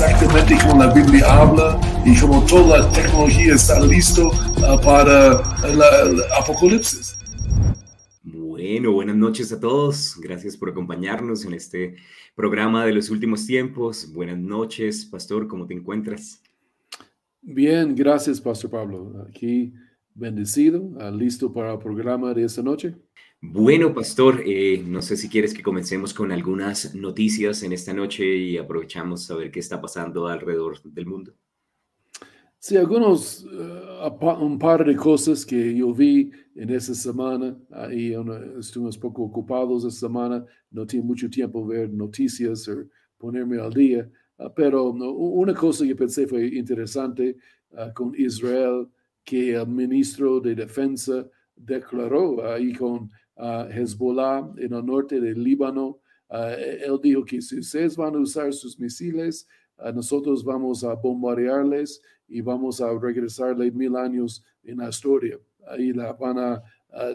Exactamente como la Biblia habla y como toda la tecnología está listo uh, para el apocalipsis. Bueno, buenas noches a todos. Gracias por acompañarnos en este programa de los últimos tiempos. Buenas noches, Pastor, ¿cómo te encuentras? Bien, gracias, Pastor Pablo. Aquí bendecido, uh, listo para el programa de esta noche. Bueno, Pastor, eh, no sé si quieres que comencemos con algunas noticias en esta noche y aprovechamos a ver qué está pasando alrededor del mundo. Sí, algunos, uh, un par de cosas que yo vi en esta semana. Ahí estuvimos poco ocupados esta semana, no tengo mucho tiempo ver noticias o ponerme al día. Uh, pero una cosa que pensé fue interesante uh, con Israel, que el ministro de Defensa declaró ahí con Hezbollah en el norte del Líbano. él dijo que si ustedes van a usar sus misiles, nosotros vamos a bombardearles y vamos a regresarle mil años en la historia. Ahí la van a,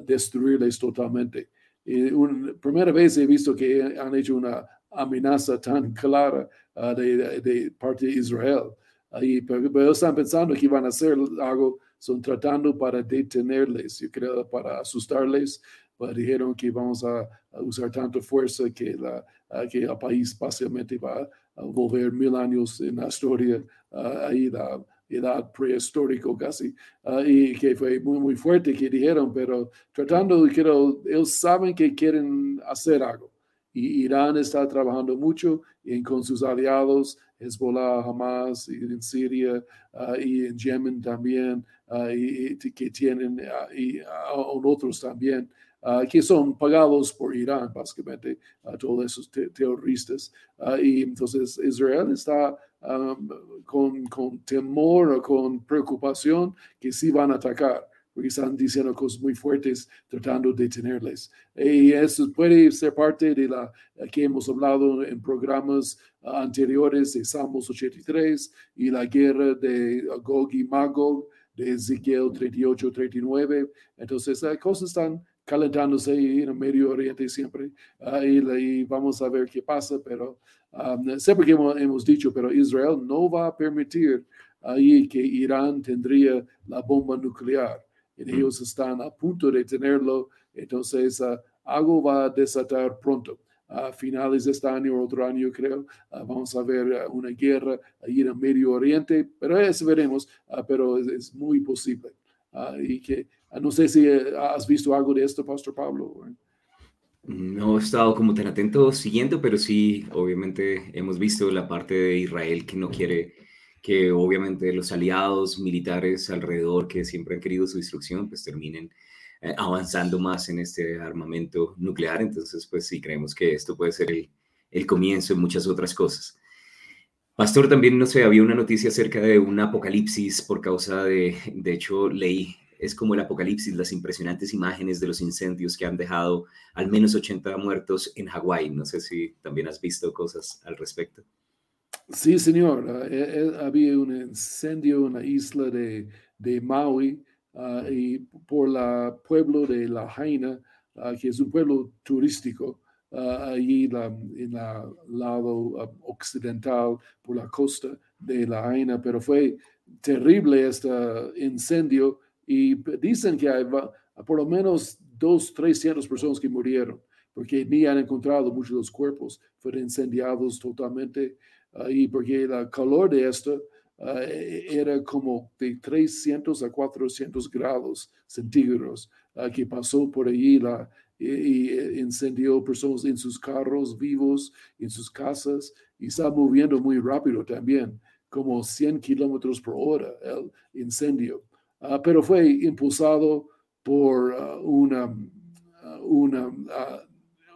destruirles totalmente. Y una, primera vez he visto que han hecho una amenaza tan clara de, parte de Israel. Ahí, pero, pero, están pensando que van a hacer algo, son tratando para detenerles, yo creo, para asustarles, dijeron que vamos a, usar tanta fuerza que, la, que el país básicamente va a volver mil años en la historia, ahí la edad prehistórica casi, y que fue muy, muy fuerte que dijeron, pero tratando, quiero, ellos saben que quieren hacer algo. Y Irán está trabajando mucho en, con sus aliados, Hezbollah, Hamas, en Siria y en Yemen también, y, que tienen, y, otros también. Ah, que son pagados por Irán, básicamente, a todos esos terroristas. Ah, y entonces Israel está con, con, temor o con preocupación que sí van a atacar, porque están diciendo cosas muy fuertes tratando de detenerles. Y eso puede ser parte de la que hemos hablado en programas anteriores de Salmos 83 y la guerra de Gog y Magog de Ezequiel 38, 39. Entonces, las cosas están calentándose en el Medio Oriente siempre. y, vamos a ver qué pasa, pero um, siempre que hemos, dicho, pero Israel no va a permitir ahí que Irán tendría la bomba nuclear. Y mm. ellos están a punto de tenerlo, entonces uh, algo va a desatar pronto. A finales de este año o otro año, creo, uh, vamos a ver uh, una guerra ahí en el Medio Oriente, pero eso veremos, pero es, muy posible. y que Ah, no sé si eh, has visto algo de esto, Pastor Pablo. No he estado como tan atento siguiendo, pero sí, obviamente hemos visto la parte de Israel que no quiere que obviamente los aliados militares alrededor que siempre han querido su destrucción, pues terminen eh, avanzando más en este armamento nuclear. Entonces, pues sí, creemos que esto puede ser el, el comienzo de muchas otras cosas. Pastor, también, no sé, había una noticia acerca de un apocalipsis por causa de, de hecho, leí es como el apocalipsis, las impresionantes imágenes de los incendios que han dejado al menos 80 muertos en Hawái. No sé si también has visto cosas al respecto. Sí, señor. Ah, eh, eh, había un incendio en la isla de, de Maui ah, y por el pueblo de La Jaina, ah, que es un pueblo turístico, allí en el lado occidental, por la costa de La Jaina, pero fue terrible este incendio y dicen que hay por lo menos dos, trescientas personas que murieron, porque ni han encontrado muchos de los cuerpos, fueron incendiados totalmente. y porque el calor de esto ah, era como de 300 a 400 grados centígrados, uh, que pasó por allí la, y, incendió personas en sus carros vivos, en sus casas, y está moviendo muy rápido también, como 100 kilómetros por hora el incendio. Ah, pero fue impulsado por uh, una, uh, una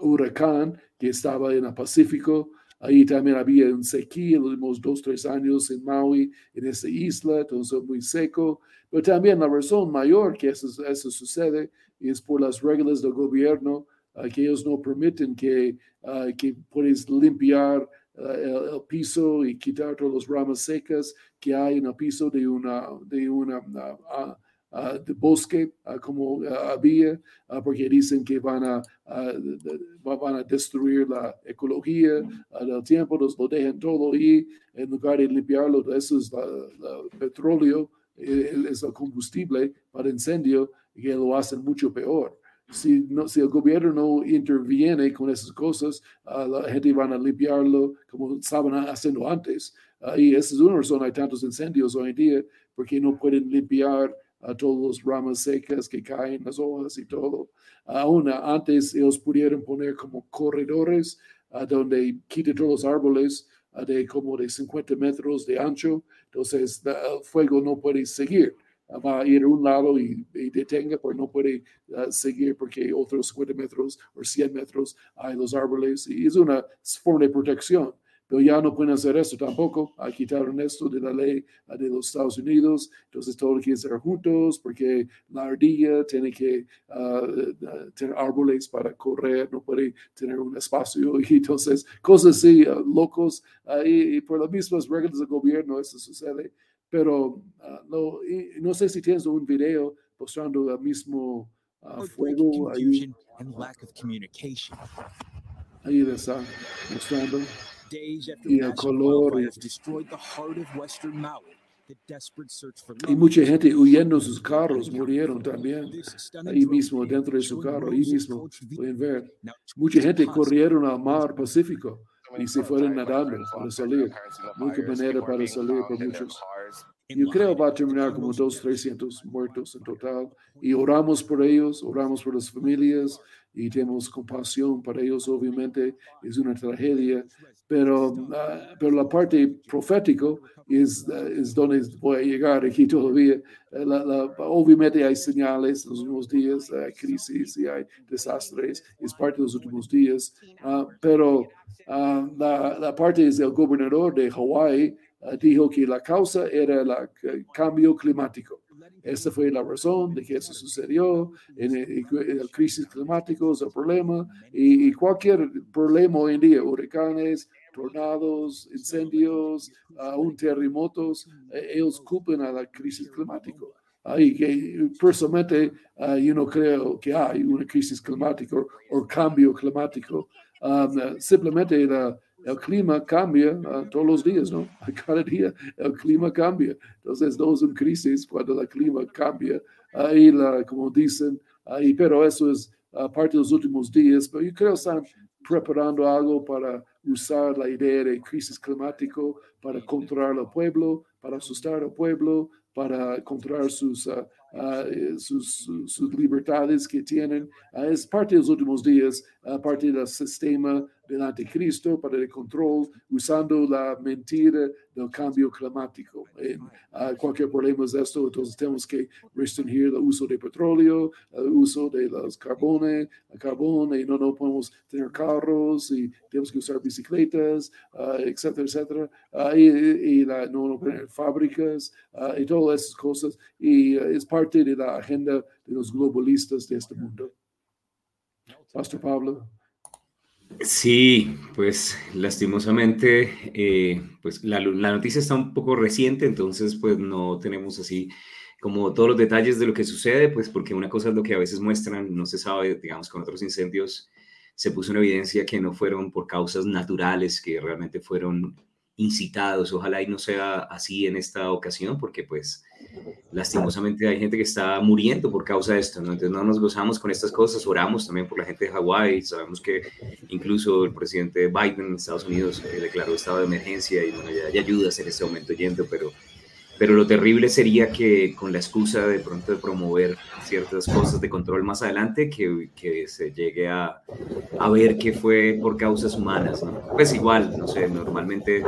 huracán que estaba en el Pacífico Ahí también había un sequía los últimos dos, tres años en Maui, en esa isla, entonces muy seco. Pero también la razón mayor que eso, eso sucede es por las reglas del gobierno, que ellos no permiten que, que puedes limpiar el, piso y quitar todas las ramas secas que hay en el piso de una, de una de bosque como había, porque dicen que van a, van a destruir la ecología del tiempo, los lo dejan todo ahí, en lugar de limpiarlo, eso es el petróleo, e, es el combustible para incendio, que lo hacen mucho peor. Si, no, si el gobierno no interviene con esas cosas, la gente van a limpiarlo como estaban haciendo antes. y esa es una razón, hay tantos incendios hoy en día, porque no pueden limpiar a todas las ramas secas que caen, las hojas y todo. Aún antes ellos pudieron poner como corredores donde quiten todos los árboles de como de 50 metros de ancho, entonces el fuego no puede seguir. Va a ir a un lado y, detenga, pero no puede seguir porque otros 50 metros o 100 metros hay los árboles y es una forma de protección. Pero ya no pueden hacer eso tampoco. Quitaron esto de la ley de los Estados Unidos, entonces todo que ser juntos porque la ardilla tiene que ah, tener árboles para correr, no puede tener un espacio. Y entonces cosas así, uh, locos, y, por las mismas reglas del gobierno eso sucede, pero ah, no, no sé si tienes un video mostrando el mismo fuego ahí. Ahí está mostrando y el color. Y mucha gente huyendo sus carros murieron también, ahí mismo, dentro de su carro, ahí mismo, pueden ver. Mucha gente corrieron al mar Pacífico y se fueron nadando para salir. Nunca manera para salir por muchos. Yo creo va a terminar como dos, trescientos muertos en total. Y oramos por ellos, oramos por las familias y tenemos compasión para ellos. Obviamente es una tragedia, pero, ah, pero la parte profético es, ah, es donde voy a llegar aquí todavía. Eh, obviamente hay señales en los últimos días, hay crisis y hay desastres, es parte de los últimos días, ah, pero la, la parte es el gobernador de Hawái Ah, dijo que la causa era el cambio climático. Esa fue la razón de que eso sucedió. En el, crisis climático es el problema. Y, cualquier problema hoy en día, huracanes, tornados, incendios, aún terremotos, eh, ellos culpan a la crisis climática. Y que personalmente ah, yo no creo que hay una crisis climática o cambio climático. Ah, simplemente la, el clima cambia ah, todos los días, ¿no? Cada día el clima cambia. Entonces, no es una crisis cuando el clima cambia. Ahí, la, como dicen, ahí, pero eso es parte de los últimos días. Pero yo creo que están preparando algo para usar la idea de crisis climático para controlar al pueblo, para asustar al pueblo, para controlar sus, ah, ah, sus, sus, libertades que tienen. es parte de los últimos días, parte del sistema del anticristo para el control, usando la mentira del cambio climático. En, cualquier problema es esto, entonces tenemos que restringir el uso de petróleo, el uso de los carbones, el carbón, y no, no podemos tener carros, y tenemos que usar bicicletas, uh, etcétera, etcétera, uh, y, la, no, no tener fábricas, uh, y todas esas cosas, y es parte de la agenda de los globalistas de este mundo. Pastor Pablo. Sí, pues lastimosamente, eh, pues la, noticia está un poco reciente, entonces pues no tenemos así como todos los detalles de lo que sucede, pues porque una cosa es lo que a veces muestran, no se sabe, digamos, con otros incendios se puso en evidencia que no fueron por causas naturales, que realmente fueron incitados. Ojalá y no sea así en esta ocasión, porque pues lastimosamente hay gente que está muriendo por causa de esto, ¿no? Entonces no nos gozamos con estas cosas, oramos también por la gente de Hawái, sabemos que incluso el presidente Biden en Estados Unidos eh, declaró estado de emergencia y bueno, ya hay ayudas en este momento yendo, pero pero lo terrible sería que con la excusa de pronto de promover ciertas cosas de control más adelante, que, que se llegue a, a, ver que fue por causas humanas. ¿no? Pues igual, no sé, normalmente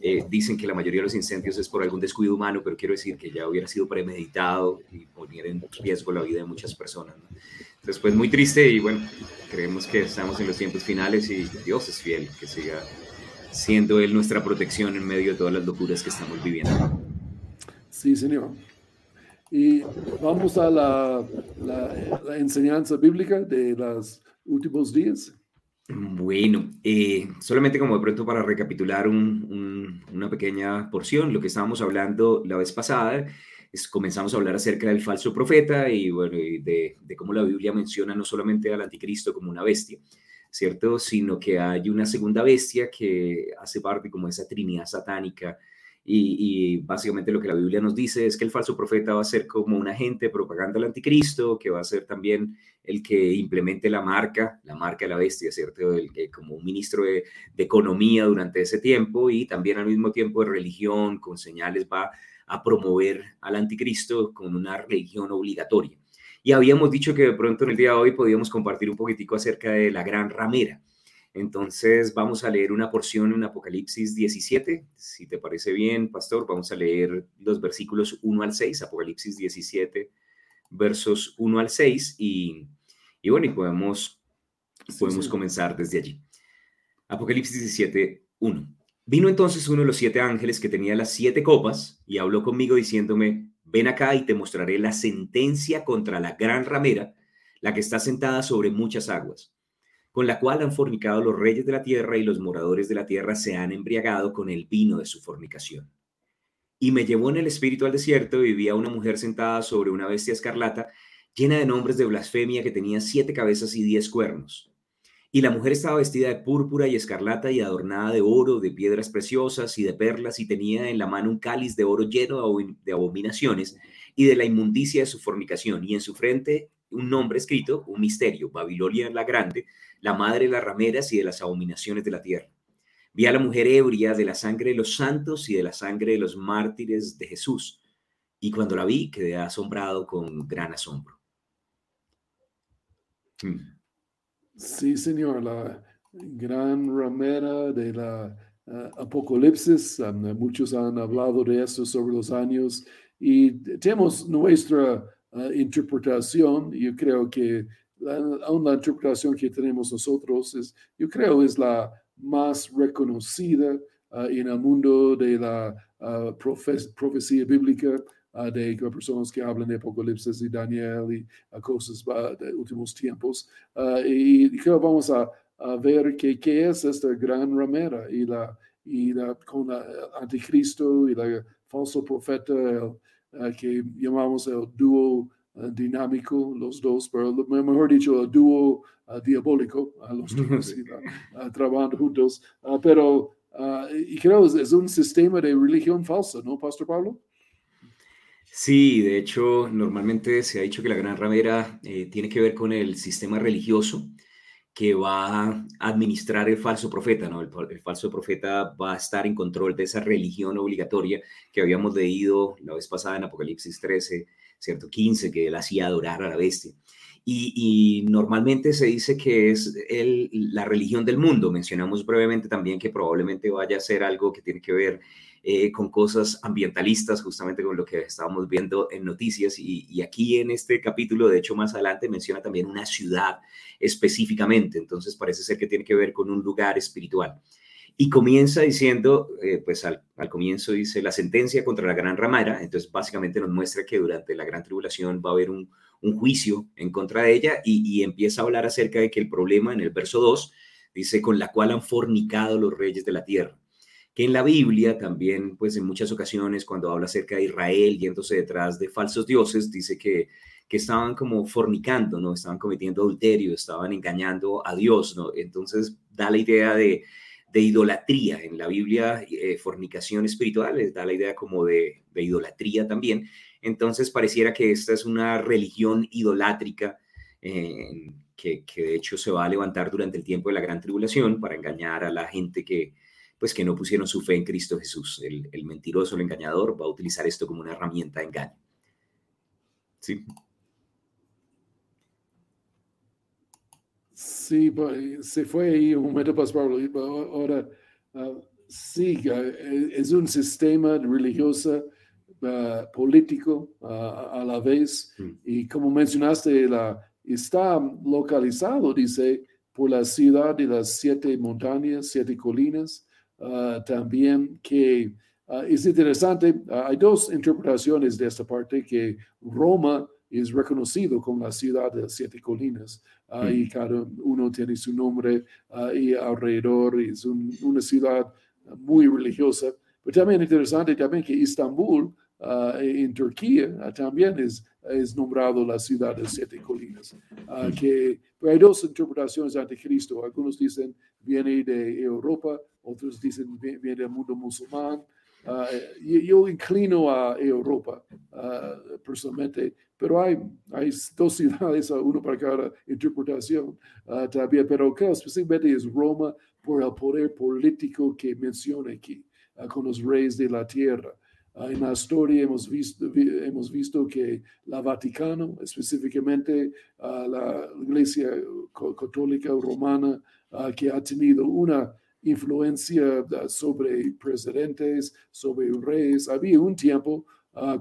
eh, dicen que la mayoría de los incendios es por algún descuido humano, pero quiero decir que ya hubiera sido premeditado y poner en riesgo la vida de muchas personas. ¿no? Entonces, pues muy triste y bueno, creemos que estamos en los tiempos finales y Dios es fiel, que siga siendo Él nuestra protección en medio de todas las locuras que estamos viviendo. Sí, Señor. Y vamos a la, enseñanza bíblica de los últimos días. Bueno, eh, solamente como de pronto para recapitular una pequeña porción, lo que estábamos hablando la vez pasada, es, comenzamos a hablar acerca del falso profeta y bueno, de, de cómo la Biblia menciona no solamente al anticristo como una bestia, ¿cierto? Sino que hay una segunda bestia que hace parte como de esa trinidad satánica y, básicamente lo que la Biblia nos dice es que el falso profeta va a ser como un agente de propaganda del anticristo, que va a ser también el que implemente la marca, la marca de la bestia, ¿cierto? El, que como un ministro de, economía durante ese tiempo y también al mismo tiempo de religión, con señales, va a promover al anticristo con una religión obligatoria. Y habíamos dicho que de pronto en el día de hoy podíamos compartir un poquitico acerca de la gran ramera. Entonces vamos a leer una porción en Apocalipsis 17. Si te parece bien, pastor, vamos a leer los versículos 1 al 6, Apocalipsis 17, versos 1 al 6. Y, bueno, y podemos, podemos comenzar desde allí. Apocalipsis 17, 1. Vino entonces uno de los siete ángeles que tenía las siete copas y habló conmigo diciéndome, ven acá y te mostraré la sentencia contra la gran ramera, la que está sentada sobre muchas aguas con la cual han fornicado los reyes de la tierra y los moradores de la tierra se han embriagado con el vino de su fornicación. Y me llevó en el espíritu al desierto y vi a una mujer sentada sobre una bestia escarlata, llena de nombres de blasfemia que tenía siete cabezas y diez cuernos. Y la mujer estaba vestida de púrpura y escarlata y adornada de oro, de piedras preciosas y de perlas, y tenía en la mano un cáliz de oro lleno de abominaciones y de la inmundicia de su fornicación, y en su frente un nombre escrito, un misterio, Babilonia la Grande, la madre de las rameras y de las abominaciones de la tierra. Vi a la mujer ebria de la sangre de los santos y de la sangre de los mártires de Jesús. Y cuando la vi, quedé asombrado con gran asombro. Hmm. Sí, Señor, la gran ramera de la uh, Apocalipsis. Um, muchos han hablado de eso sobre los años y tenemos nuestra uh, interpretación. Yo creo que la, la, interpretación que tenemos nosotros es, yo creo, es la más reconocida uh, en el mundo de la uh, profecía bíblica, uh, de personas que hablan de Apocalipsis y Daniel y cosas de últimos tiempos. y creo vamos a, a ver qué, es esta gran ramera y la, y la, con el anticristo y el falso profeta que llamamos el dúo eh, dinámico, los dos, pero mejor dicho, el dúo uh, diabólico, los dos trabajando juntos. pero y creo es, es un sistema de religión falsa, ¿no, Pastor Pablo? Sí, de hecho, normalmente se ha dicho que la gran ramera eh, tiene que ver con el sistema religioso que va a administrar el falso profeta, ¿no? El, falso profeta va a estar en control de esa religión obligatoria que habíamos leído la vez pasada en Apocalipsis 13, ¿cierto? 15, que él hacía adorar a la bestia. Y, normalmente se dice que es el, la religión del mundo. Mencionamos brevemente también que probablemente vaya a ser algo que tiene que ver eh, con cosas ambientalistas, justamente con lo que estábamos viendo en noticias. Y, y, aquí en este capítulo, de hecho más adelante, menciona también una ciudad específicamente. Entonces parece ser que tiene que ver con un lugar espiritual. Y comienza diciendo, eh, pues al, comienzo dice la sentencia contra la gran ramera, entonces básicamente nos muestra que durante la gran tribulación va a haber un, juicio en contra de ella y, empieza a hablar acerca de que el problema en el verso 2 dice con la cual han fornicado los reyes de la tierra que en la Biblia también, pues en muchas ocasiones cuando habla acerca de Israel yéndose detrás de falsos dioses, dice que, que estaban como fornicando, ¿no? Estaban cometiendo adulterio, estaban engañando a Dios, ¿no? Entonces da la idea de, de idolatría. En la Biblia, eh, fornicación espiritual les da la idea como de, idolatría también. Entonces pareciera que esta es una religión idolátrica eh, que, de hecho se va a levantar durante el tiempo de la gran tribulación para engañar a la gente que, pues, que no pusieron su fe en Cristo Jesús. El, el mentiroso, el engañador va a utilizar esto como una herramienta de engaño. Sí. Sí, se fue ahí un momento Pablo. Ahora, uh, sí, es un sistema religioso, uh, político uh, a la vez. Hmm. Y como mencionaste, la, está localizado, dice, por la ciudad de las siete montañas, siete colinas. También que es interesante, hay dos interpretaciones de esta parte, que Roma es reconocido como la ciudad de las siete colinas y mm. cada uno tiene su nombre y alrededor es una ciudad muy religiosa. Pero también interesante también que Estambul en Turquía también es, es nombrado la ciudad de siete colinas. Mm. que, hay dos interpretaciones de Cristo. Algunos dicen viene de Europa, otros dicen viene del mundo musulmán. yo, inclino a Europa personalmente, pero hay, hay dos ciudades, uno para cada interpretación uh, también, pero creo específicamente es Roma por el poder político que menciona aquí, uh, con los reyes de la tierra. Uh, en la historia hemos visto, hemos visto que la Vaticano, específicamente la Iglesia Católica Romana, que ha tenido una influencia sobre presidentes, sobre reyes, había un tiempo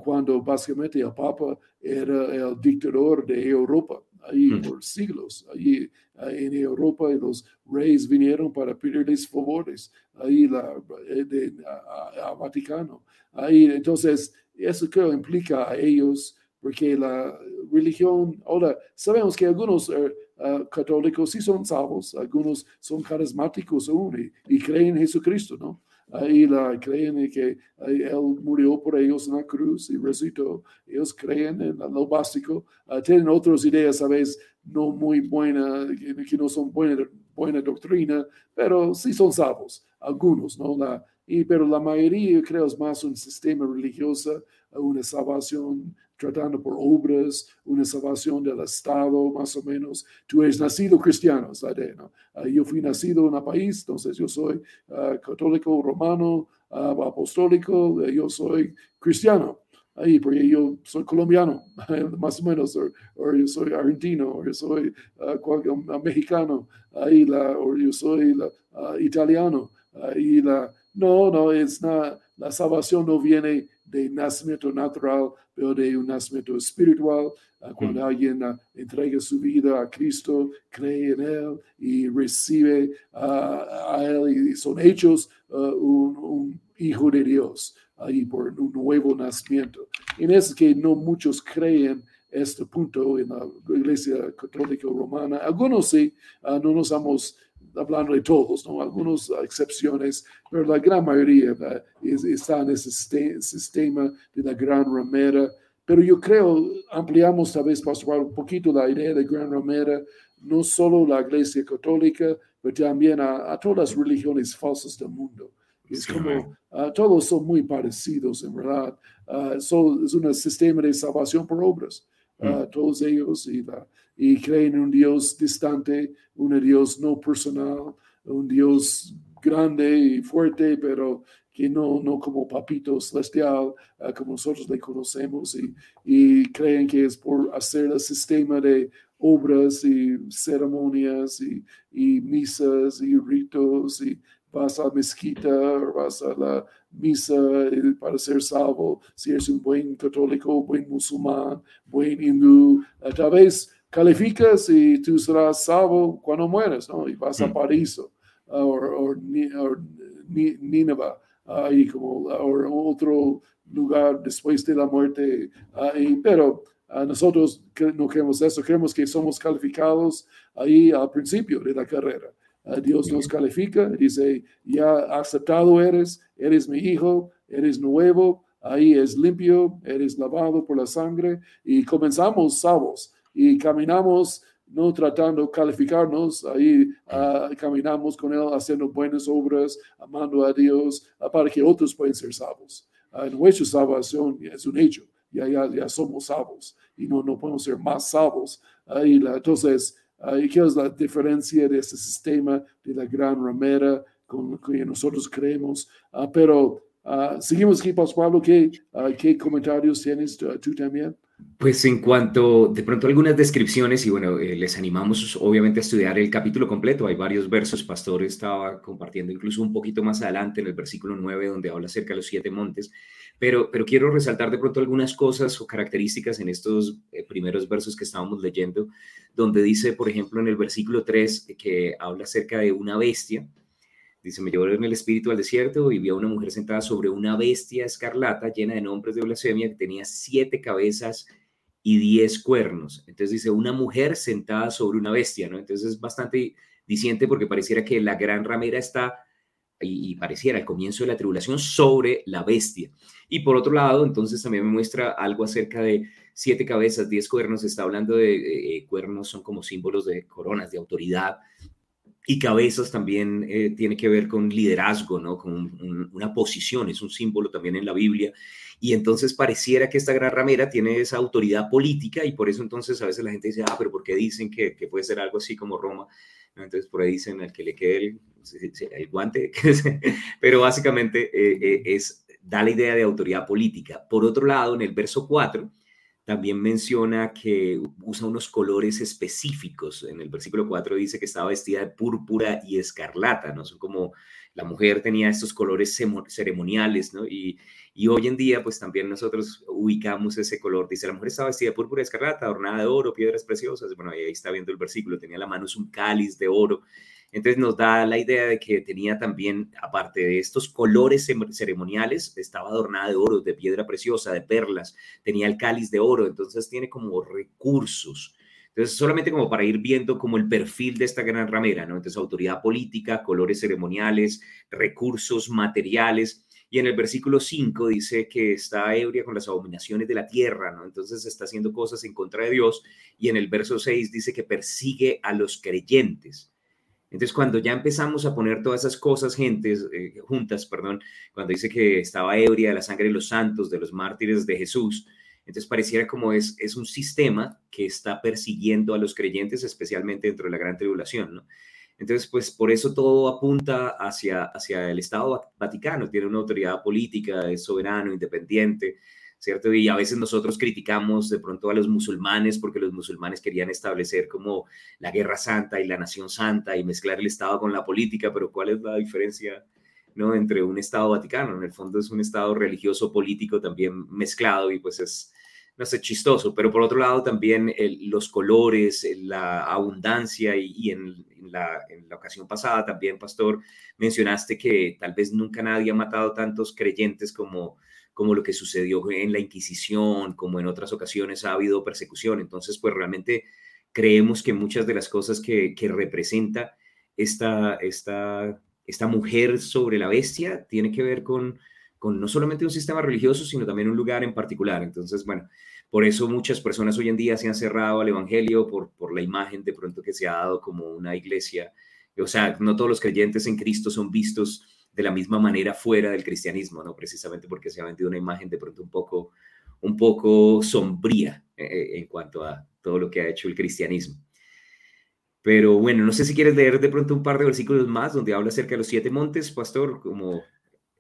cuando básicamente el Papa era el dictador de Europa, ahí hmm. por siglos, ahí en Europa y los reyes vinieron para pedirles favores, ahí la, eh, de, a, Vaticano. Ahí, entonces, eso creo implica a ellos, porque la religión, ahora sabemos que algunos eh, ah, católicos sí son salvos, algunos son carismáticos aún y creen en Jesucristo, ¿no? ahí la creen que Él murió por ellos en la cruz y resucitó. Ellos creen en lo básico. Ah, tienen otras ideas, a veces, no muy buenas, que, no son buena, buena doctrina, pero sí son salvos, algunos, ¿no? La, y, pero la mayoría creo es más un sistema religioso, una salvación tratando por obras, una salvación del Estado, más o menos. Tú eres nacido cristiano, ¿sabes? ¿no? Uh, yo fui nacido en un país, entonces yo soy uh, católico, romano, uh, apostólico, yo soy cristiano. Ahí, porque yo soy colombiano, más o menos, o, yo soy argentino, o yo soy mexicano, ahí la, o yo soy la, italiano. Ahí la, no, no, es nada, la salvación no viene de nacimiento natural, de un nacimiento espiritual, ah, cuando mm. alguien uh, entrega su vida a Cristo, cree en Él y recibe uh, a Él y son hechos un, un, hijo de Dios ahí por un nuevo nacimiento. En eso que no muchos creen este punto en la Iglesia Católica Romana. Algunos sí, no nos hemos hablando de todos, ¿no? Algunas excepciones, pero la gran mayoría está en ese sistema de la gran ramera. Pero yo creo, ampliamos tal vez, Pastor, un poquito la idea de gran ramera, no solo la iglesia católica, pero también a, todas las religiones falsas del mundo. Es como, uh, todos son muy parecidos, en verdad. Uh, es un sistema de salvación por obras. Uh, todos ellos y la, y creen en un Dios distante, un Dios no personal, un Dios grande y fuerte, pero que no, no como papito celestial, ah, como nosotros le conocemos, y, y, creen que es por hacer el sistema de obras y ceremonias y, y misas y ritos y vas a la mezquita, vas a la misa para ser salvo, si eres un buen católico, buen musulmán, buen hindú, ah, tal vez calificas y tú serás salvo cuando mueres, ¿no? Y vas a mm. París o, Nínive, ahí como, o otro lugar después de la muerte. pero nosotros no queremos eso, queremos que somos calificados ahí al principio de la carrera. Dios nos califica, dice, ya aceptado eres, eres mi hijo, eres nuevo, ahí es limpio, eres lavado por la sangre y comenzamos salvos y caminamos no tratando de calificarnos, ahí uh, caminamos con Él haciendo buenas obras, amando a Dios, uh, para que otros puedan ser salvos. Uh, nuestra salvación es un hecho, ya, ya, ya somos salvos y no, no podemos ser más salvos. y la, entonces, ¿qué es la diferencia de este sistema de la gran ramera con que nosotros creemos? pero seguimos aquí, Pascual, ¿qué, ¿qué comentarios tienes tú también? Pues en cuanto de pronto algunas descripciones, y bueno, eh, les animamos obviamente a estudiar el capítulo completo, hay varios versos, Pastor estaba compartiendo incluso un poquito más adelante en el versículo 9, donde habla acerca de los siete montes, pero, pero quiero resaltar de pronto algunas cosas o características en estos eh, primeros versos que estábamos leyendo, donde dice, por ejemplo, en el versículo 3, que habla acerca de una bestia, Dice, me llevó en el espíritu al desierto y vi a una mujer sentada sobre una bestia escarlata llena de nombres de blasfemia que tenía siete cabezas y diez cuernos. Entonces dice, una mujer sentada sobre una bestia, ¿no? Entonces es bastante diciente porque pareciera que la gran ramera está, y, pareciera el comienzo de la tribulación, sobre la bestia. Y por otro lado, entonces también me muestra algo acerca de siete cabezas, diez cuernos, está hablando de eh, eh, cuernos, son como símbolos de coronas, de autoridad, y cabezas también eh, tiene que ver con liderazgo, ¿no? Con una posición, es un símbolo también en la Biblia. Y entonces pareciera que esta gran ramera tiene esa autoridad política y por eso entonces a veces la gente dice, ah, pero ¿por qué dicen que, puede ser algo así como Roma? Entonces por ahí dicen al que le quede el, el guante, pero básicamente eh, eh, es, da la idea de autoridad política. Por otro lado, en el verso 4, también menciona que usa unos colores específicos. En el versículo 4 dice que estaba vestida de púrpura y escarlata, ¿no? Son como la mujer tenía estos colores ceremoniales, ¿no? Y, y hoy en día, pues también nosotros ubicamos ese color. Dice, la mujer estaba vestida de púrpura y escarlata, adornada de oro, piedras preciosas. Bueno, ahí está viendo el versículo, tenía la mano un cáliz de oro. Entonces nos da la idea de que tenía también, aparte de estos colores ceremoniales, estaba adornada de oro, de piedra preciosa, de perlas, tenía el cáliz de oro, entonces tiene como recursos. Entonces, solamente como para ir viendo como el perfil de esta gran ramera, ¿no? Entonces, autoridad política, colores ceremoniales, recursos materiales. Y en el versículo 5 dice que está ebria con las abominaciones de la tierra, ¿no? Entonces está haciendo cosas en contra de Dios. Y en el verso 6 dice que persigue a los creyentes. Entonces, cuando ya empezamos a poner todas esas cosas gentes, eh, juntas, perdón, cuando dice que estaba ebria de la sangre de los santos, de los mártires de Jesús, entonces pareciera como es, es un sistema que está persiguiendo a los creyentes, especialmente dentro de la gran tribulación, ¿no? Entonces, pues por eso todo apunta hacia, hacia el Estado Vaticano, tiene una autoridad política, es soberano, independiente, ¿cierto? Y a veces nosotros criticamos de pronto a los musulmanes porque los musulmanes querían establecer como la guerra santa y la nación santa y mezclar el Estado con la política, pero ¿cuál es la diferencia? ¿no? entre un Estado Vaticano, en el fondo es un Estado religioso político también mezclado y pues es, no sé, chistoso, pero por otro lado también los colores, la abundancia y, en, la, en, la, ocasión pasada también, Pastor, mencionaste que tal vez nunca nadie ha matado tantos creyentes como, como lo que sucedió en la Inquisición, como en otras ocasiones ha habido persecución. Entonces, pues realmente creemos que muchas de las cosas que, que representa esta, esta, esta mujer sobre la bestia tiene que ver con, con no solamente un sistema religioso, sino también un lugar en particular. Entonces, bueno, por eso muchas personas hoy en día se han cerrado al Evangelio por, por la imagen de pronto que se ha dado como una iglesia. O sea, no todos los creyentes en Cristo son vistos de la misma manera fuera del cristianismo, ¿no? Precisamente porque se ha vendido una imagen de pronto un poco, un poco sombría eh, eh, en cuanto a todo lo que ha hecho el cristianismo. Pero bueno, no sé si quieres leer de pronto un par de versículos más donde habla acerca de los siete montes, pastor, como...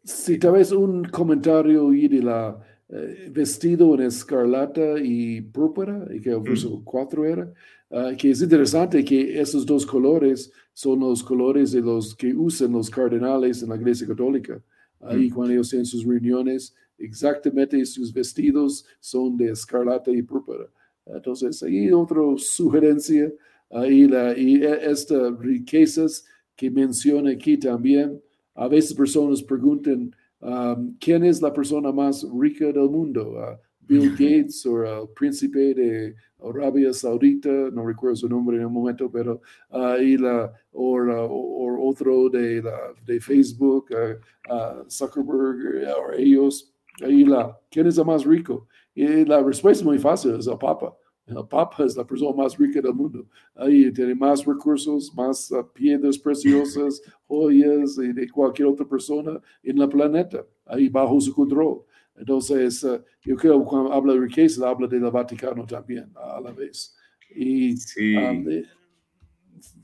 Sí, tal vez un comentario y de la eh, vestido en escarlata y púrpura, y que el verso 4 era, ah, que es interesante que esos dos colores son los colores de los que usan los cardenales en la Iglesia Católica. Ahí cuando ellos tienen sus reuniones, exactamente sus vestidos son de escarlata y púrpura. Entonces, ahí otra sugerencia, ahí la, y e, estas riquezas que menciona aquí también, a veces personas preguntan, Um, ¿Quién es la persona más rica del mundo? Uh, Bill Gates o el príncipe de Arabia Saudita, no recuerdo su nombre en el momento, pero uh, y la, o, otro de, la, de Facebook, uh, Zuckerberg, o ellos, ahí la, ¿quién es el más rico? Y la respuesta es muy fácil, es el Papa. El Papa es la persona más rica del mundo. Ahí tiene más recursos, más uh, piedras preciosas, joyas y de cualquier otra persona en el planeta, ahí bajo su control. Entonces, uh, yo creo que cuando habla de riqueza, habla del Vaticano también a la vez. Y, um,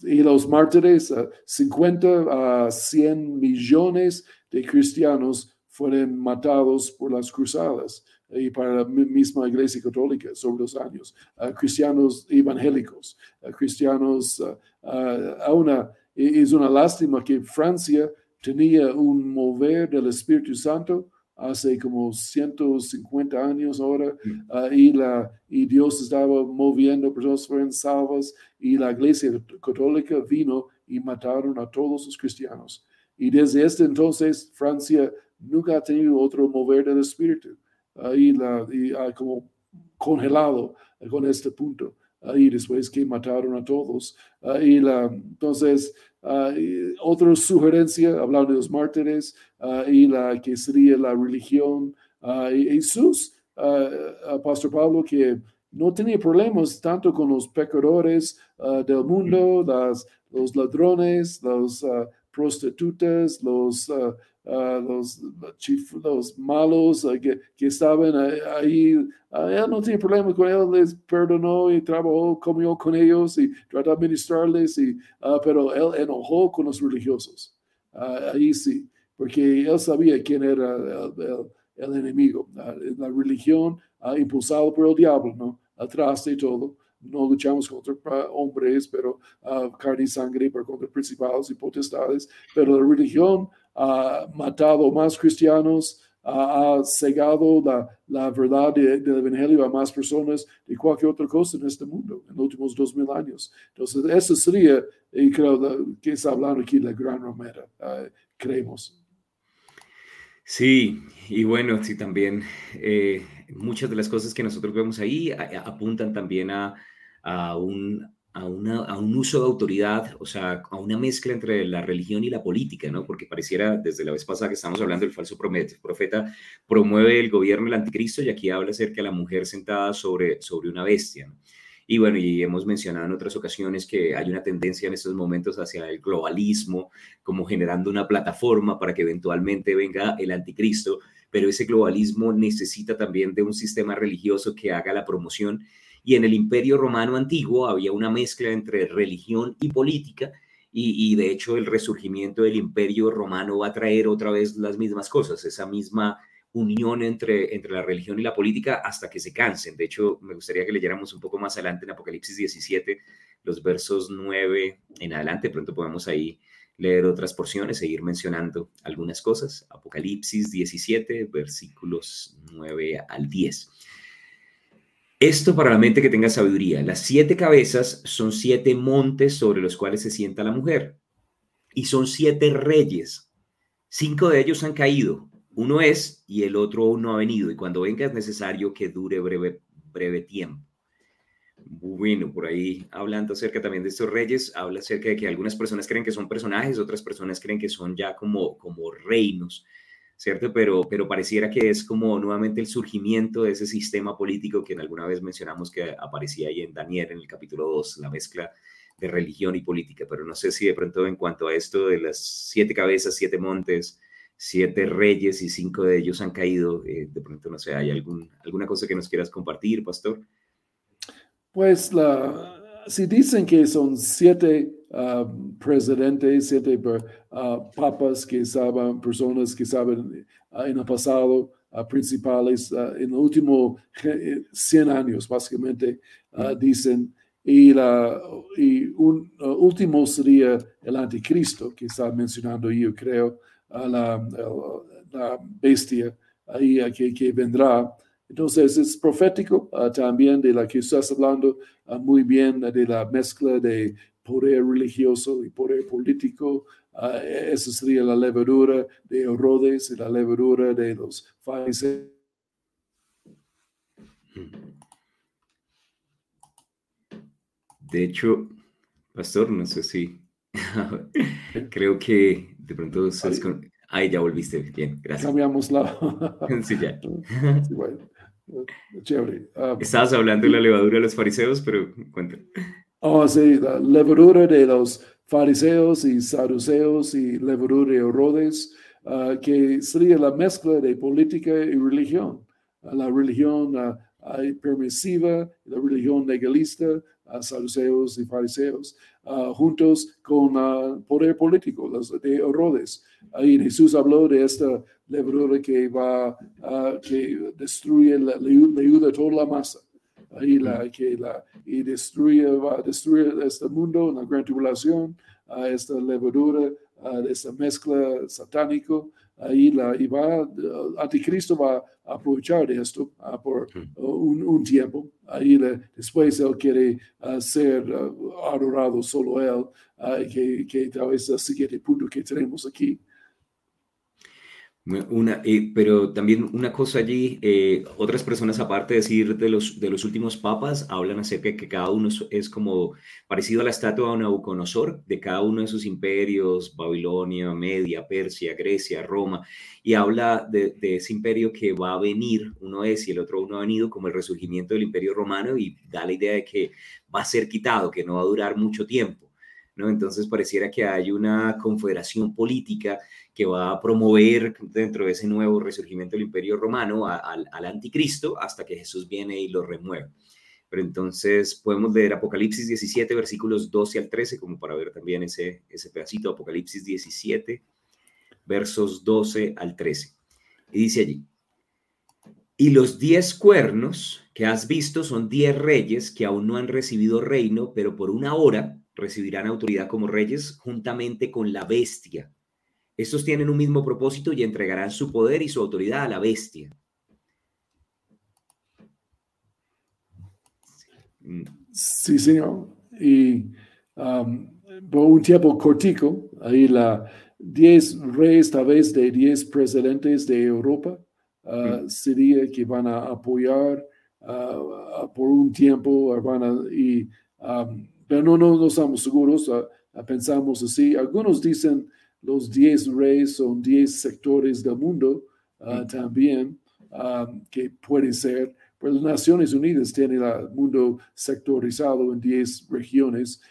y los mártires, 50 uh, a 100 millones de cristianos fueron matados por las cruzadas y para la misma Iglesia Católica sobre los años, cristianos evangélicos, cristianos, a una, es una lástima que Francia tenía un mover del Espíritu Santo hace como 150 años ahora, mm. y, la, y Dios estaba moviendo, personas fueron salvas, y la iglesia católica vino y mataron a todos los cristianos. y desde este entonces Francia nunca ha tenido otro mover del espíritu. Ahí la, y, ha como congelado con este punto. Ahí después que mataron a todos. Ahí la, entonces, otra sugerencia, hablando de los mártires, y la que sería la religión. Jesús, Pastor Pablo, que no tenía problemas tanto con los pecadores del mundo, las, los ladrones, los prostitutas, los, uh, los, los malos uh, que, que, estaban ahí. él no tiene problema con él, les perdonó y trabajó, comió con ellos y trató de administrarles, y, pero él enojó con los religiosos. ahí sí, porque él sabía quién era el, el, enemigo. la religión impulsada por el diablo, ¿no? Atrás de todo no luchamos contra hombres, pero uh, carne y sangre, pero contra principales y potestades. Pero la religión ha matado más cristianos, ha cegado la, la verdad del Evangelio a más personas de cualquier otra cosa en este mundo en los últimos dos mil años. Entonces, eso sería, y creo que está hablando aquí la gran romera, uh, creemos. Sí, y bueno, sí, también eh, muchas de las cosas que nosotros vemos ahí apuntan también a a un, a, un uso de autoridad, o sea, a una mezcla entre la religión y la política, ¿no? Porque pareciera, desde la vez pasada que estamos hablando del falso profeta, promueve el gobierno del anticristo y aquí habla acerca de la mujer sentada sobre, sobre una bestia. Y bueno, y hemos mencionado en otras ocasiones que hay una tendencia en estos momentos hacia el globalismo, como generando una plataforma para que eventualmente venga el anticristo, pero ese globalismo necesita también de un sistema religioso que haga la promoción y en el imperio romano antiguo había una mezcla entre religión y política y, de hecho el resurgimiento del imperio romano va a traer otra vez las mismas cosas, esa misma unión entre, entre la religión y la política hasta que se cansen. De hecho, me gustaría que leyéramos un poco más adelante en Apocalipsis 17, los versos 9 en adelante, pronto podemos ahí leer otras porciones, seguir mencionando algunas cosas. Apocalipsis 17, versículos 9 al 10. Esto para la mente que tenga sabiduría. Las siete cabezas son siete montes sobre los cuales se sienta la mujer. Y son siete reyes. Cinco de ellos han caído. Uno es y el otro no ha venido. Y cuando venga es necesario que dure breve, breve tiempo. Bueno, por ahí hablando acerca también de estos reyes, habla acerca de que algunas personas creen que son personajes, otras personas creen que son ya como, como reinos. ¿Cierto? Pero, pero pareciera que es como nuevamente el surgimiento de ese sistema político que en alguna vez mencionamos que aparecía ahí en Daniel en el capítulo 2, la mezcla de religión y política, pero no sé si de pronto en cuanto a esto de las siete cabezas, siete montes, siete reyes y cinco de ellos han caído, eh, de pronto no sé, ¿hay algún, alguna cosa que nos quieras compartir, pastor? Pues la, si dicen que son siete uh, presidentes, siete uh, papas que saben, personas que saben uh, en el pasado, principales, en los últimos 100 años, básicamente, dicen, y, la, y un último sería el anticristo, que está mencionando yo creo, la, la, bestia ahí que, que vendrá. Entonces es profético uh, también de la que estás hablando uh, muy bien de la mezcla de poder religioso y poder político. Uh, esa sería la levadura de Herodes y la levadura de los fariseos. De hecho, pastor, no sé si creo que de pronto Ahí ya volviste. Bien, gracias. Cambiamos la. sí, ya. Sí, bueno. Chévere. Um, Estabas hablando de la levadura de los fariseos, pero cuéntame. Oh, sí, la levadura de los fariseos y saduceos y levadura de Herodes, uh, que sería la mezcla de política y religión. Uh, la religión uh, permisiva, la religión legalista, saduceos y fariseos, juntos con poder político, de Herodes. Ahí Jesús habló de esta levadura que va que destruye, le, ayuda a toda la masa. Ahí la, que la, y destruye, va a destruir este mundo la gran tribulación, esta levadura, esta mezcla satánico, ahí la, y va, anticristo va a aprovechar de esto por un, un, tiempo. Ahí después él quiere ser adorado solo él, que, que tal vez es el siguiente punto que tenemos aquí. Una, pero también una cosa allí, eh, otras personas aparte de decir de los, de los últimos papas, hablan acerca de que cada uno es, como parecido a la estatua de Nabucodonosor, de cada uno de sus imperios, Babilonia, Media, Persia, Grecia, Roma, y habla de, de, ese imperio que va a venir, uno es y el otro uno ha venido, como el resurgimiento del imperio romano, y da la idea de que va a ser quitado, que no va a durar mucho tiempo. ¿No? Entonces pareciera que hay una confederación política que va a promover dentro de ese nuevo resurgimiento del imperio romano al anticristo hasta que Jesús viene y lo remueve. Pero entonces podemos leer Apocalipsis 17, versículos 12 al 13, como para ver también ese, ese pedacito, Apocalipsis 17, versos 12 al 13. Y dice allí, y los diez cuernos que has visto son diez reyes que aún no han recibido reino, pero por una hora recibirán autoridad como reyes juntamente con la bestia. Estos tienen un mismo propósito y entregarán su poder y su autoridad a la bestia. Sí, señor. Y um, por un tiempo cortico, ahí la diez reyes, tal vez de diez presidentes de Europa, uh, sería que van a apoyar uh, por un tiempo, van a, y um, pero no, no, estamos seguros, ah, ah, pensamos así. Algunos dicen los 10 reyes son 10 sectores del mundo ah, también, que puede ser. Pero las Naciones Unidas tienen el mundo sectorizado en 10 regiones.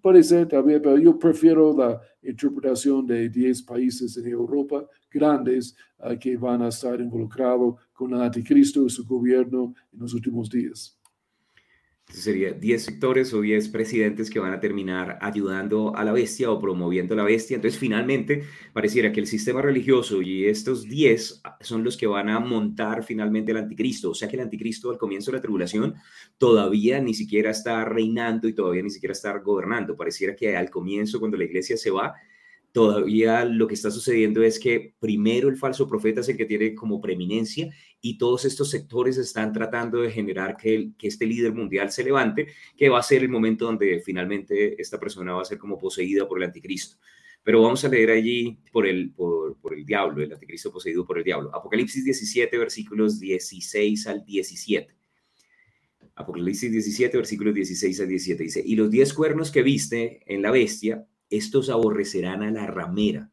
puede ser también, pero yo prefiero la interpretación de 10 países en Europa grandes que van a estar involucrados con el anticristo y su gobierno en los últimos días sería 10 sectores o 10 presidentes que van a terminar ayudando a la bestia o promoviendo a la bestia. Entonces, finalmente, pareciera que el sistema religioso y estos 10 son los que van a montar finalmente el anticristo. O sea que el anticristo al comienzo de la tribulación todavía ni siquiera está reinando y todavía ni siquiera está gobernando. Pareciera que al comienzo, cuando la iglesia se va, todavía lo que está sucediendo es que primero el falso profeta es el que tiene como preeminencia y todos estos sectores están tratando de generar que, este líder mundial se levante, que va a ser el momento donde finalmente esta persona va a ser como poseída por el anticristo. Pero vamos a leer allí por el, por, por el diablo, el anticristo poseído por el diablo. Apocalipsis 17, versículos 16 al 17. Apocalipsis 17, versículos 16 al 17 dice, y los diez cuernos que viste en la bestia, estos aborrecerán a la ramera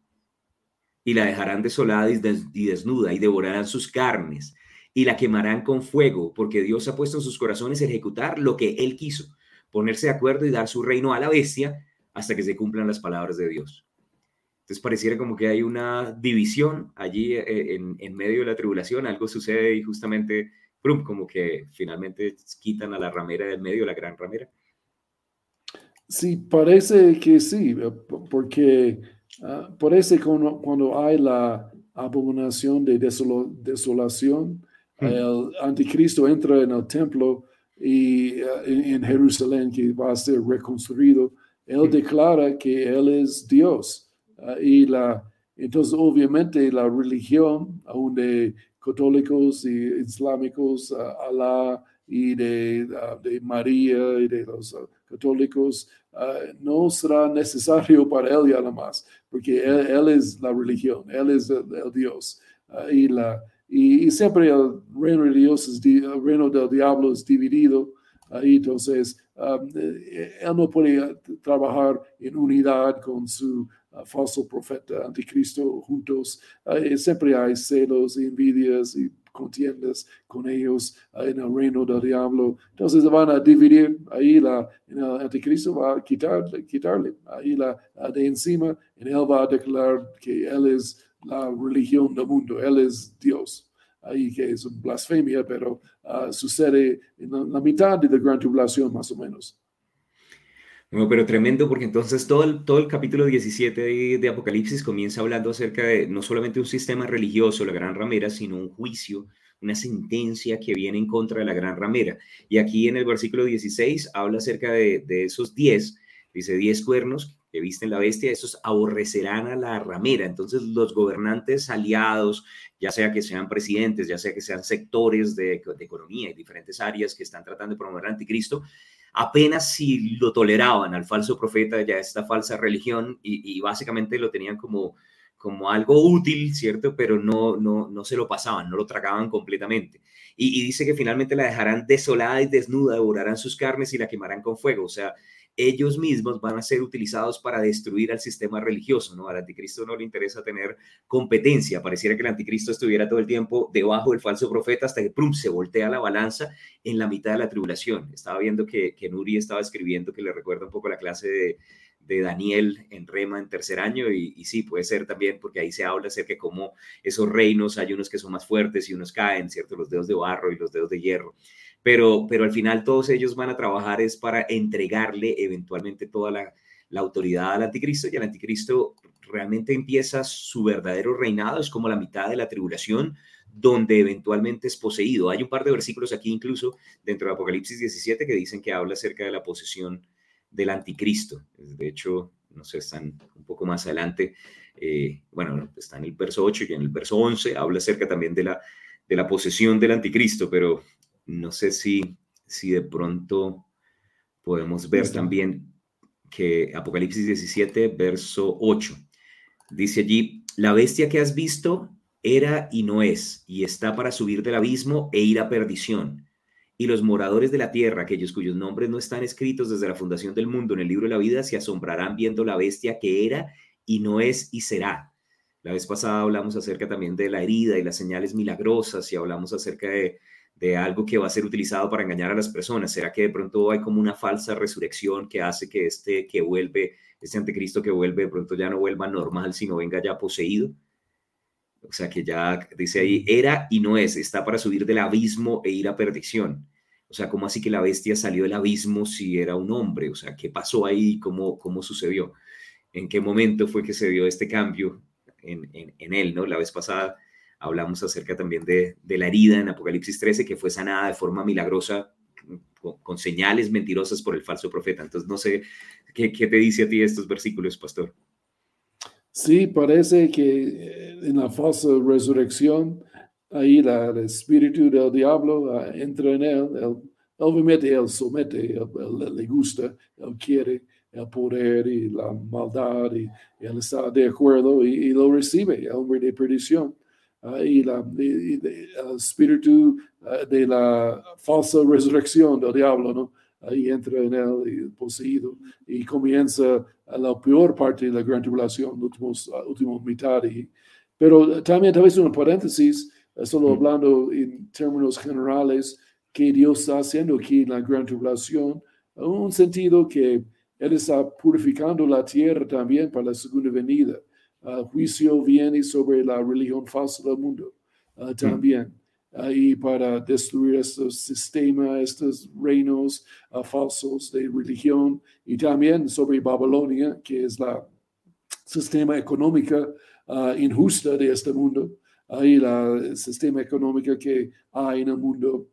y la dejarán desolada y desnuda y devorarán sus carnes y la quemarán con fuego, porque Dios ha puesto en sus corazones ejecutar lo que Él quiso, ponerse de acuerdo y dar su reino a la bestia hasta que se cumplan las palabras de Dios. Entonces pareciera como que hay una división allí eh, en, medio de la tribulación, algo sucede y justamente, como que finalmente quitan a la ramera del medio, la gran ramera. Sí, parece que sí, eh, porque uh, parece cuando, cuando hay la abominación de desolación, hmm. el anticristo entra en el templo y uh, en, Jerusalén que va a ser reconstruido, él hmm. declara que él es Dios. Uh, y la, entonces obviamente la religión, aún de católicos y islámicos, Alá y de, de María y de los católicos, ah, no será necesario para él ya nada más, porque él, es la religión, él es el, Dios. Ah, y, la, y, siempre el reino de Dios, es, el reino del diablo es dividido. y entonces, eh, él no puede trabajar en unidad con su falso profeta anticristo juntos. siempre hay celos, envidias y contiendas con ellos en el reino del diablo. Entonces van a dividir ahí la, en el anticristo va a quitarle, quitarle ahí la de encima y él va a declarar que él es la religión del mundo, él es Dios. Ahí que es blasfemia, pero uh, sucede en la, mitad de la gran tribulación más o menos. Pero tremendo porque entonces todo el, todo el capítulo 17 de, de, Apocalipsis comienza hablando acerca de no solamente un sistema religioso, la gran ramera, sino un juicio, una sentencia que viene en contra de la gran ramera. Y aquí en el versículo 16 habla acerca de, de esos 10, dice 10 cuernos que visten la bestia, esos aborrecerán a la ramera. Entonces los gobernantes aliados, ya sea que sean presidentes, ya sea que sean sectores de, economía y diferentes áreas que están tratando de promover al anticristo, apenas si lo toleraban al falso profeta, ya esta falsa religión, y, básicamente lo tenían como, como algo útil, ¿cierto? Pero no, no, no se lo pasaban, no lo tragaban completamente. Y, y dice que finalmente la dejarán desolada y desnuda, devorarán sus carnes y la quemarán con fuego. O sea, ellos mismos van a ser utilizados para destruir al sistema religioso, ¿no? Al anticristo no le interesa tener competencia, pareciera que el anticristo estuviera todo el tiempo debajo del falso profeta hasta que ¡prum! se voltea la balanza en la mitad de la tribulación. Estaba viendo que, que Nuri estaba escribiendo que le recuerda un poco la clase de, de Daniel en Rema en tercer año y, y, sí, puede ser también porque ahí se habla acerca de cómo esos reinos, hay unos que son más fuertes y unos caen, ¿cierto? Los dedos de barro y los dedos de hierro pero, pero al final todos ellos van a trabajar es para entregarle eventualmente toda la, autoridad al anticristo y el anticristo realmente empieza su verdadero reinado, es como la mitad de la tribulación, donde eventualmente es poseído. Hay un par de versículos aquí incluso dentro de Apocalipsis 17 que dicen que habla acerca de la posesión del anticristo. De hecho, no sé, están un poco más adelante. Eh, bueno, está en el verso 8 y en el verso 11 habla acerca también de la, de la posesión del anticristo, pero no sé si, si de pronto podemos ver también que Apocalipsis 17, verso 8, dice allí, la bestia que has visto era y no es, y está para subir del abismo e ir a perdición. Y los moradores de la tierra, aquellos cuyos nombres no están escritos desde la fundación del mundo en el libro de la vida, se asombrarán viendo la bestia que era y no es y será. La vez pasada hablamos acerca también de la herida y las señales milagrosas y hablamos acerca de de algo que va a ser utilizado para engañar a las personas? ¿Será que de pronto hay como una falsa resurrección que hace que este que vuelve, este anticristo que vuelve, de pronto ya no vuelva normal, sino venga ya poseído? O sea, que ya dice ahí, era y no es, está para subir del abismo e ir a perdición. O sea, ¿cómo así que la bestia salió del abismo si era un hombre? O sea, ¿qué pasó ahí? ¿Cómo, cómo sucedió? ¿En qué momento fue que se dio este cambio en, en, en él? ¿no? La vez pasada hablamos acerca también de, de, la herida en Apocalipsis 13, que fue sanada de forma milagrosa con, señales mentirosas por el falso profeta. Entonces, no sé, ¿qué, ¿qué, te dice a ti estos versículos, pastor? Sí, parece que en la falsa resurrección, ahí el espíritu del diablo uh, entra en él, él, obviamente él somete, le gusta, él quiere el poder y la maldad, y, él está de acuerdo y, y lo recibe, el hombre de perdición y, la, y, espíritu uh, de la falsa resurrección del diablo, ¿no? Ahí entra en él poseído y comienza la peor parte de la gran tribulación, últimos, última mitad. Y, pero también, tal vez un paréntesis, solo hablando en términos generales, que Dios está haciendo aquí en la gran tribulación, un sentido que Él está purificando la tierra también para la segunda venida juicio viene sobre la religión falsa del mundo uh, también. Uh, y para destruir estos sistemas, estos reinos falsos de religión, y también sobre Babilonia, que es la sistema económica injusta de este mundo, y la sistema económica que hay en el mundo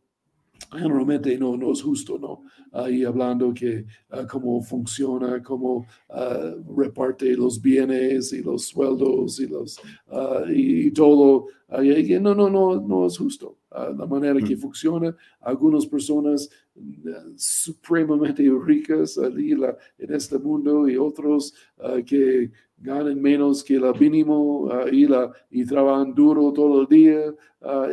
generalmente no, no es justo, ¿no? Ahí hablando que uh, cómo funciona, cómo uh, reparte los bienes y los sueldos y, los, uh, y, y todo. No, no, no, no es justo. la manera mm. que funciona, algunas personas supremamente ricas allí la, en este mundo y otros que ganan menos que el mínimo y, la, y trabajan duro todo el día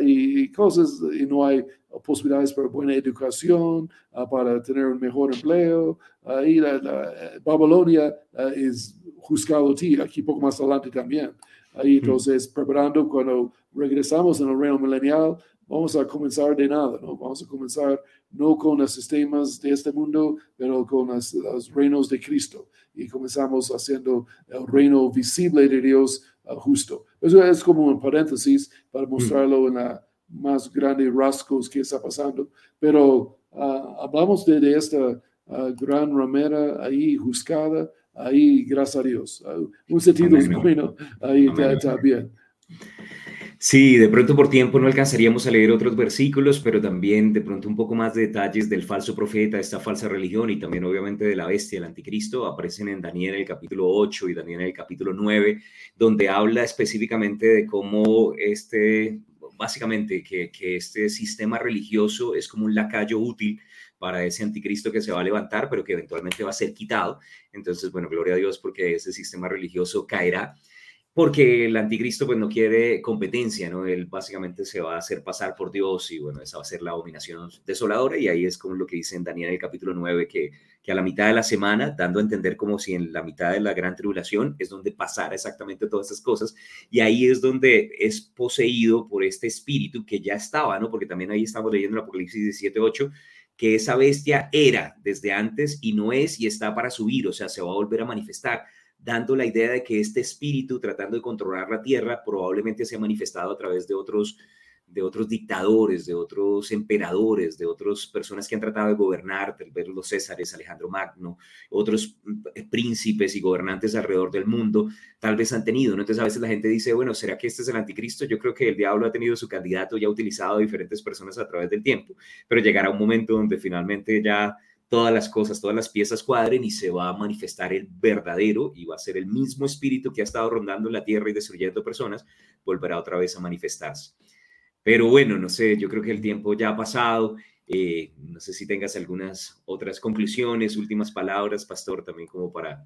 y, y cosas, y no hay posibilidades para buena educación, uh, para tener un mejor empleo. Uh, y la, la Babilonia uh, es juzgado ti aquí poco más adelante también. Ahí entonces, preparando cuando regresamos en el reino milenial, vamos a comenzar de nada, ¿no? Vamos a comenzar no con los sistemas de este mundo, pero con las, los reinos de Cristo. Y comenzamos haciendo el reino visible de Dios uh, justo. Eso es como un paréntesis para mostrarlo en la más grandes rasgos que está pasando, pero uh, hablamos de, de esta uh, gran ramera ahí juzgada, ahí gracias a Dios. Uh, un sentido es bueno, ahí está bien. Sí, de pronto por tiempo no alcanzaríamos a leer otros versículos, pero también de pronto un poco más de detalles del falso profeta, esta falsa religión y también obviamente de la bestia, el anticristo, aparecen en Daniel el capítulo 8 y Daniel el capítulo 9, donde habla específicamente de cómo este básicamente que, que, este sistema religioso es como un lacayo útil para ese anticristo que se va a levantar, pero que eventualmente va a ser quitado. Entonces, bueno, gloria a Dios porque ese sistema religioso caerá. Porque el anticristo pues no quiere competencia, ¿no? Él básicamente se va a hacer pasar por Dios y bueno, esa va a ser la dominación desoladora y ahí es como lo que dice en Daniel el capítulo 9, que, que a la mitad de la semana, dando a entender como si en la mitad de la gran tribulación es donde pasara exactamente todas estas cosas y ahí es donde es poseído por este espíritu que ya estaba, ¿no? Porque también ahí estamos leyendo el Apocalipsis 17, 8, que esa bestia era desde antes y no es y está para subir, o sea, se va a volver a manifestar dando la idea de que este espíritu tratando de controlar la tierra probablemente se ha manifestado a través de otros de otros dictadores, de otros emperadores, de otras personas que han tratado de gobernar, tal vez los Césares, Alejandro Magno, otros mm, príncipes y gobernantes alrededor del mundo, tal vez han tenido, ¿no? Entonces a veces la gente dice, bueno, ¿será que este es el anticristo? Yo creo que el diablo ha tenido su candidato y ha utilizado a diferentes personas a través del tiempo, pero llegará un momento donde finalmente ya todas las cosas, todas las piezas cuadren y se va a manifestar el verdadero y va a ser el mismo espíritu que ha estado rondando la tierra y destruyendo personas, volverá otra vez a manifestarse. Pero bueno, no sé, yo creo que el tiempo ya ha pasado. Eh, no sé si tengas algunas otras conclusiones, últimas palabras, pastor, también como para,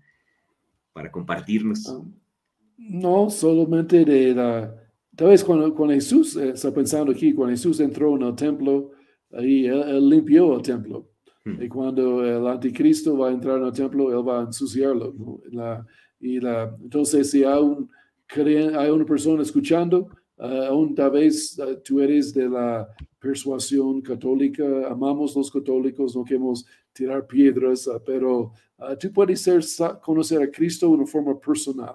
para compartirnos. Ah, no, solamente de la... Tal vez cuando, cuando Jesús, eh, está pensando aquí, cuando Jesús entró en el templo, ahí él limpió el templo Hmm. Y cuando el anticristo va a entrar en el templo, él va a ensuciarlo. La, y la, entonces, si hay, un, hay una persona escuchando, uh, aún tal vez uh, tú eres de la persuasión católica, amamos los católicos, no queremos tirar piedras, uh, pero tú puedes ser, conocer a Cristo de una forma personal.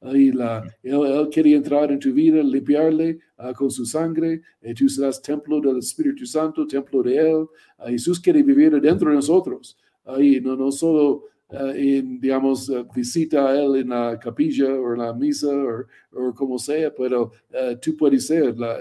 Ahí la, él, quería entrar en tu vida, limpiarle ah, con su sangre. Y tú serás templo del Espíritu Santo, templo de Él. Ah, Jesús quiere vivir dentro de nosotros. Ahí no, no solo ah, en, digamos, visita a Él en la capilla o en la misa o, como sea, pero tú puedes ser la,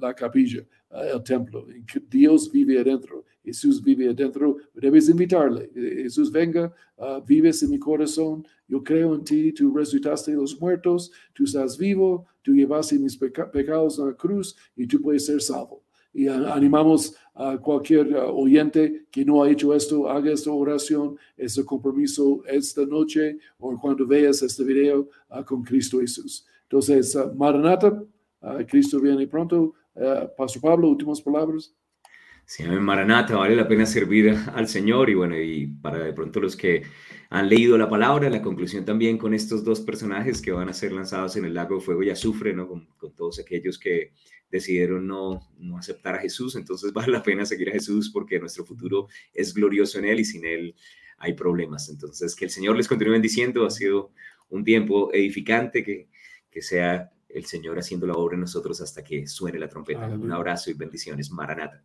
la capilla, el templo. Dios vive adentro. Jesús vive adentro, debes invitarle. Jesús, venga, uh, vives en mi corazón, yo creo en ti, tú resucitaste de los muertos, tú estás vivo, tú llevaste mis pecados a la cruz y tú puedes ser salvo. Y animamos a cualquier uh, oyente que no ha hecho esto, haga esta oración, este compromiso esta noche o cuando veas este video uh, con Cristo Jesús. Entonces, Maranata, Cristo viene pronto. Pastor Pablo, últimas palabras. Sí, Maranata vale la pena servir al Señor y bueno, y para de pronto los que han leído la palabra, la conclusión también con estos dos personajes que van a ser lanzados en el lago de fuego y azufre, ¿no? Con, con todos aquellos que decidieron no, no aceptar a Jesús, entonces vale la pena seguir a Jesús porque nuestro futuro es glorioso en Él y sin Él hay problemas. Entonces, que el Señor les continúe bendiciendo, ha sido un tiempo edificante, que, que sea el Señor haciendo la obra en nosotros hasta que suene la trompeta. Un abrazo y bendiciones. Maranata.